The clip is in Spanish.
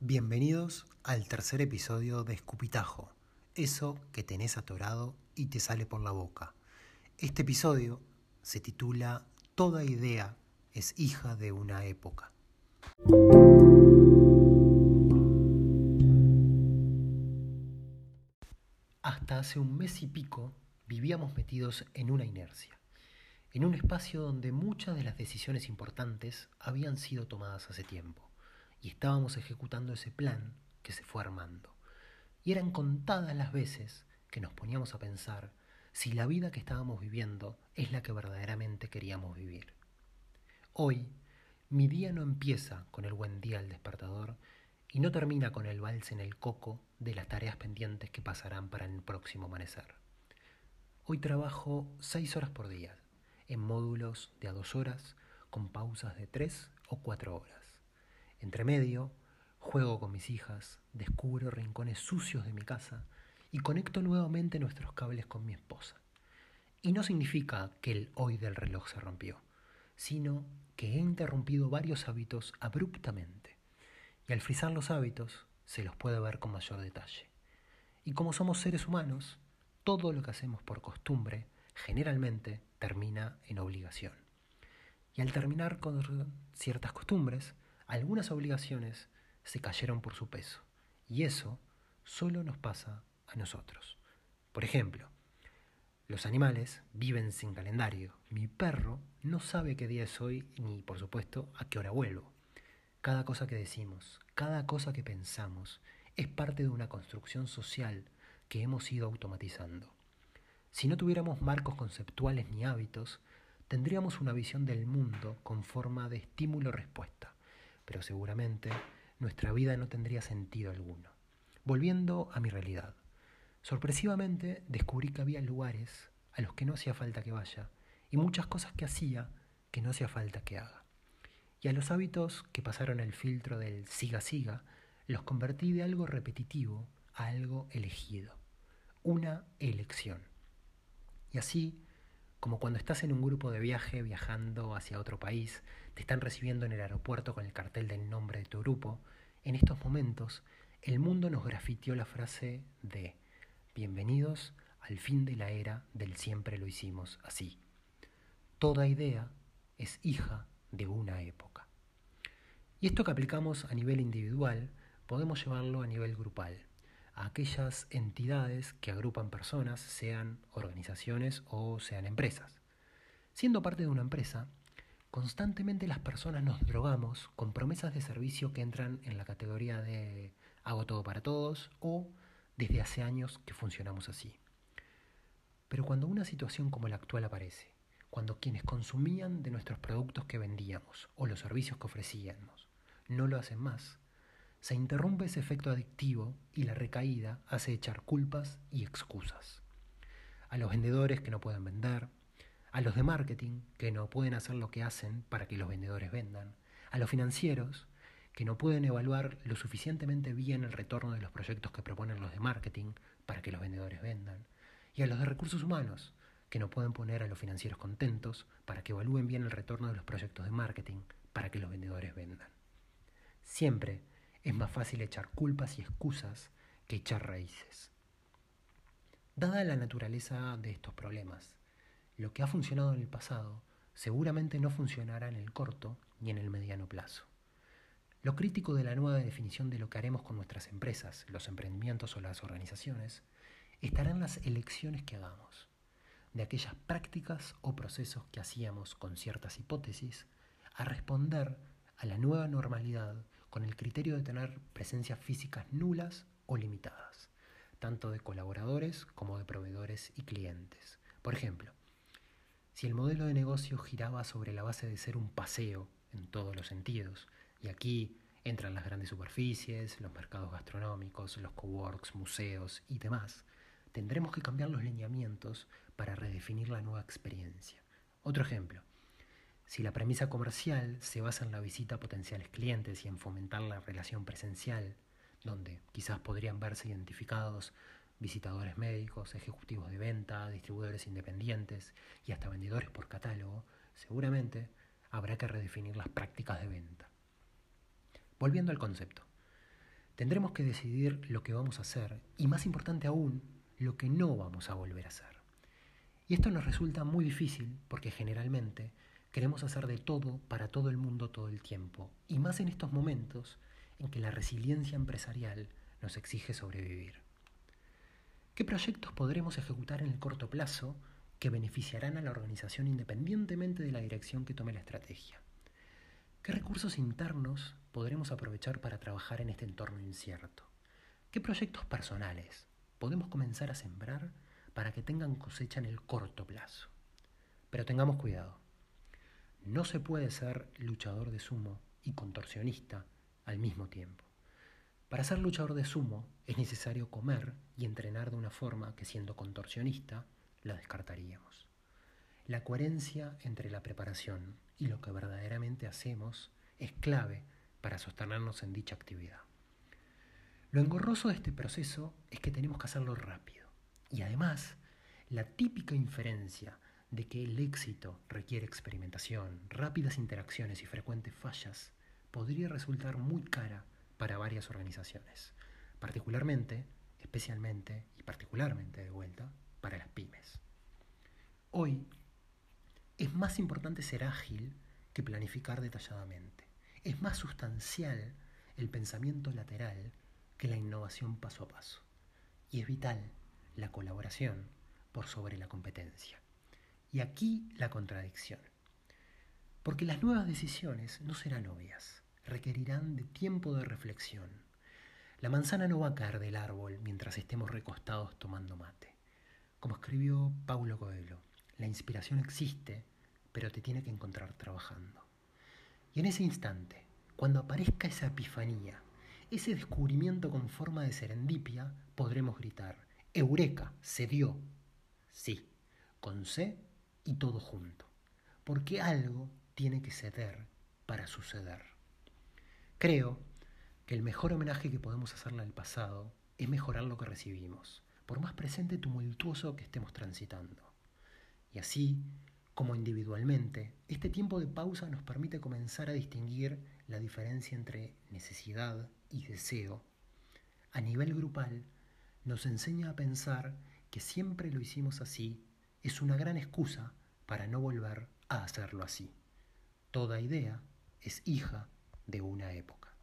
Bienvenidos al tercer episodio de Escupitajo, eso que tenés atorado y te sale por la boca. Este episodio se titula Toda idea es hija de una época. Hasta hace un mes y pico vivíamos metidos en una inercia, en un espacio donde muchas de las decisiones importantes habían sido tomadas hace tiempo y estábamos ejecutando ese plan que se fue armando. Y eran contadas las veces que nos poníamos a pensar si la vida que estábamos viviendo es la que verdaderamente queríamos vivir. Hoy, mi día no empieza con el buen día al despertador y no termina con el vals en el coco de las tareas pendientes que pasarán para el próximo amanecer. Hoy trabajo seis horas por día, en módulos de a dos horas, con pausas de tres o cuatro horas. Entre medio, juego con mis hijas, descubro rincones sucios de mi casa y conecto nuevamente nuestros cables con mi esposa. Y no significa que el hoy del reloj se rompió, sino que he interrumpido varios hábitos abruptamente. Y al frizar los hábitos se los puede ver con mayor detalle. Y como somos seres humanos, todo lo que hacemos por costumbre generalmente termina en obligación. Y al terminar con ciertas costumbres, algunas obligaciones se cayeron por su peso. Y eso solo nos pasa a nosotros. Por ejemplo, los animales viven sin calendario. Mi perro no sabe qué día es hoy ni, por supuesto, a qué hora vuelvo. Cada cosa que decimos, cada cosa que pensamos, es parte de una construcción social que hemos ido automatizando. Si no tuviéramos marcos conceptuales ni hábitos, tendríamos una visión del mundo con forma de estímulo-respuesta pero seguramente nuestra vida no tendría sentido alguno. Volviendo a mi realidad, sorpresivamente descubrí que había lugares a los que no hacía falta que vaya y muchas cosas que hacía que no hacía falta que haga. Y a los hábitos que pasaron el filtro del siga siga, los convertí de algo repetitivo a algo elegido, una elección. Y así como cuando estás en un grupo de viaje viajando hacia otro país, te están recibiendo en el aeropuerto con el cartel del nombre de tu grupo, en estos momentos el mundo nos grafiteó la frase de Bienvenidos al fin de la era del siempre lo hicimos así. Toda idea es hija de una época. Y esto que aplicamos a nivel individual, podemos llevarlo a nivel grupal a aquellas entidades que agrupan personas, sean organizaciones o sean empresas. Siendo parte de una empresa, constantemente las personas nos drogamos con promesas de servicio que entran en la categoría de hago todo para todos o desde hace años que funcionamos así. Pero cuando una situación como la actual aparece, cuando quienes consumían de nuestros productos que vendíamos o los servicios que ofrecíamos no lo hacen más, se interrumpe ese efecto adictivo y la recaída hace echar culpas y excusas. A los vendedores que no pueden vender, a los de marketing que no pueden hacer lo que hacen para que los vendedores vendan, a los financieros que no pueden evaluar lo suficientemente bien el retorno de los proyectos que proponen los de marketing para que los vendedores vendan, y a los de recursos humanos que no pueden poner a los financieros contentos para que evalúen bien el retorno de los proyectos de marketing para que los vendedores vendan. Siempre es más fácil echar culpas y excusas que echar raíces. Dada la naturaleza de estos problemas, lo que ha funcionado en el pasado seguramente no funcionará en el corto ni en el mediano plazo. Lo crítico de la nueva definición de lo que haremos con nuestras empresas, los emprendimientos o las organizaciones, estará en las elecciones que hagamos, de aquellas prácticas o procesos que hacíamos con ciertas hipótesis, a responder a la nueva normalidad con el criterio de tener presencias físicas nulas o limitadas, tanto de colaboradores como de proveedores y clientes. Por ejemplo, si el modelo de negocio giraba sobre la base de ser un paseo en todos los sentidos, y aquí entran las grandes superficies, los mercados gastronómicos, los coworks, museos y demás, tendremos que cambiar los lineamientos para redefinir la nueva experiencia. Otro ejemplo, si la premisa comercial se basa en la visita a potenciales clientes y en fomentar la relación presencial, donde quizás podrían verse identificados visitadores médicos, ejecutivos de venta, distribuidores independientes y hasta vendedores por catálogo, seguramente habrá que redefinir las prácticas de venta. Volviendo al concepto. Tendremos que decidir lo que vamos a hacer y, más importante aún, lo que no vamos a volver a hacer. Y esto nos resulta muy difícil porque generalmente queremos hacer de todo para todo el mundo todo el tiempo, y más en estos momentos en que la resiliencia empresarial nos exige sobrevivir. ¿Qué proyectos podremos ejecutar en el corto plazo que beneficiarán a la organización independientemente de la dirección que tome la estrategia? ¿Qué recursos internos podremos aprovechar para trabajar en este entorno incierto? ¿Qué proyectos personales podemos comenzar a sembrar para que tengan cosecha en el corto plazo? Pero tengamos cuidado. No se puede ser luchador de sumo y contorsionista al mismo tiempo. Para ser luchador de sumo es necesario comer y entrenar de una forma que siendo contorsionista la descartaríamos. La coherencia entre la preparación y lo que verdaderamente hacemos es clave para sostenernos en dicha actividad. Lo engorroso de este proceso es que tenemos que hacerlo rápido. Y además, la típica inferencia de que el éxito requiere experimentación, rápidas interacciones y frecuentes fallas podría resultar muy cara para varias organizaciones, particularmente, especialmente y particularmente de vuelta para las pymes. Hoy es más importante ser ágil que planificar detalladamente. Es más sustancial el pensamiento lateral que la innovación paso a paso. Y es vital la colaboración por sobre la competencia. Y aquí la contradicción. Porque las nuevas decisiones no serán obvias, requerirán de tiempo de reflexión. La manzana no va a caer del árbol mientras estemos recostados tomando mate. Como escribió Paulo Coelho, la inspiración existe, pero te tiene que encontrar trabajando. Y en ese instante, cuando aparezca esa epifanía, ese descubrimiento con forma de serendipia, podremos gritar, Eureka, se dio. Sí, con C y todo junto. Porque algo tiene que ceder para suceder. Creo que el mejor homenaje que podemos hacerle al pasado es mejorar lo que recibimos, por más presente tumultuoso que estemos transitando. Y así, como individualmente, este tiempo de pausa nos permite comenzar a distinguir la diferencia entre necesidad y deseo. A nivel grupal, nos enseña a pensar que siempre lo hicimos así es una gran excusa para no volver a hacerlo así. Toda idea es hija de una época.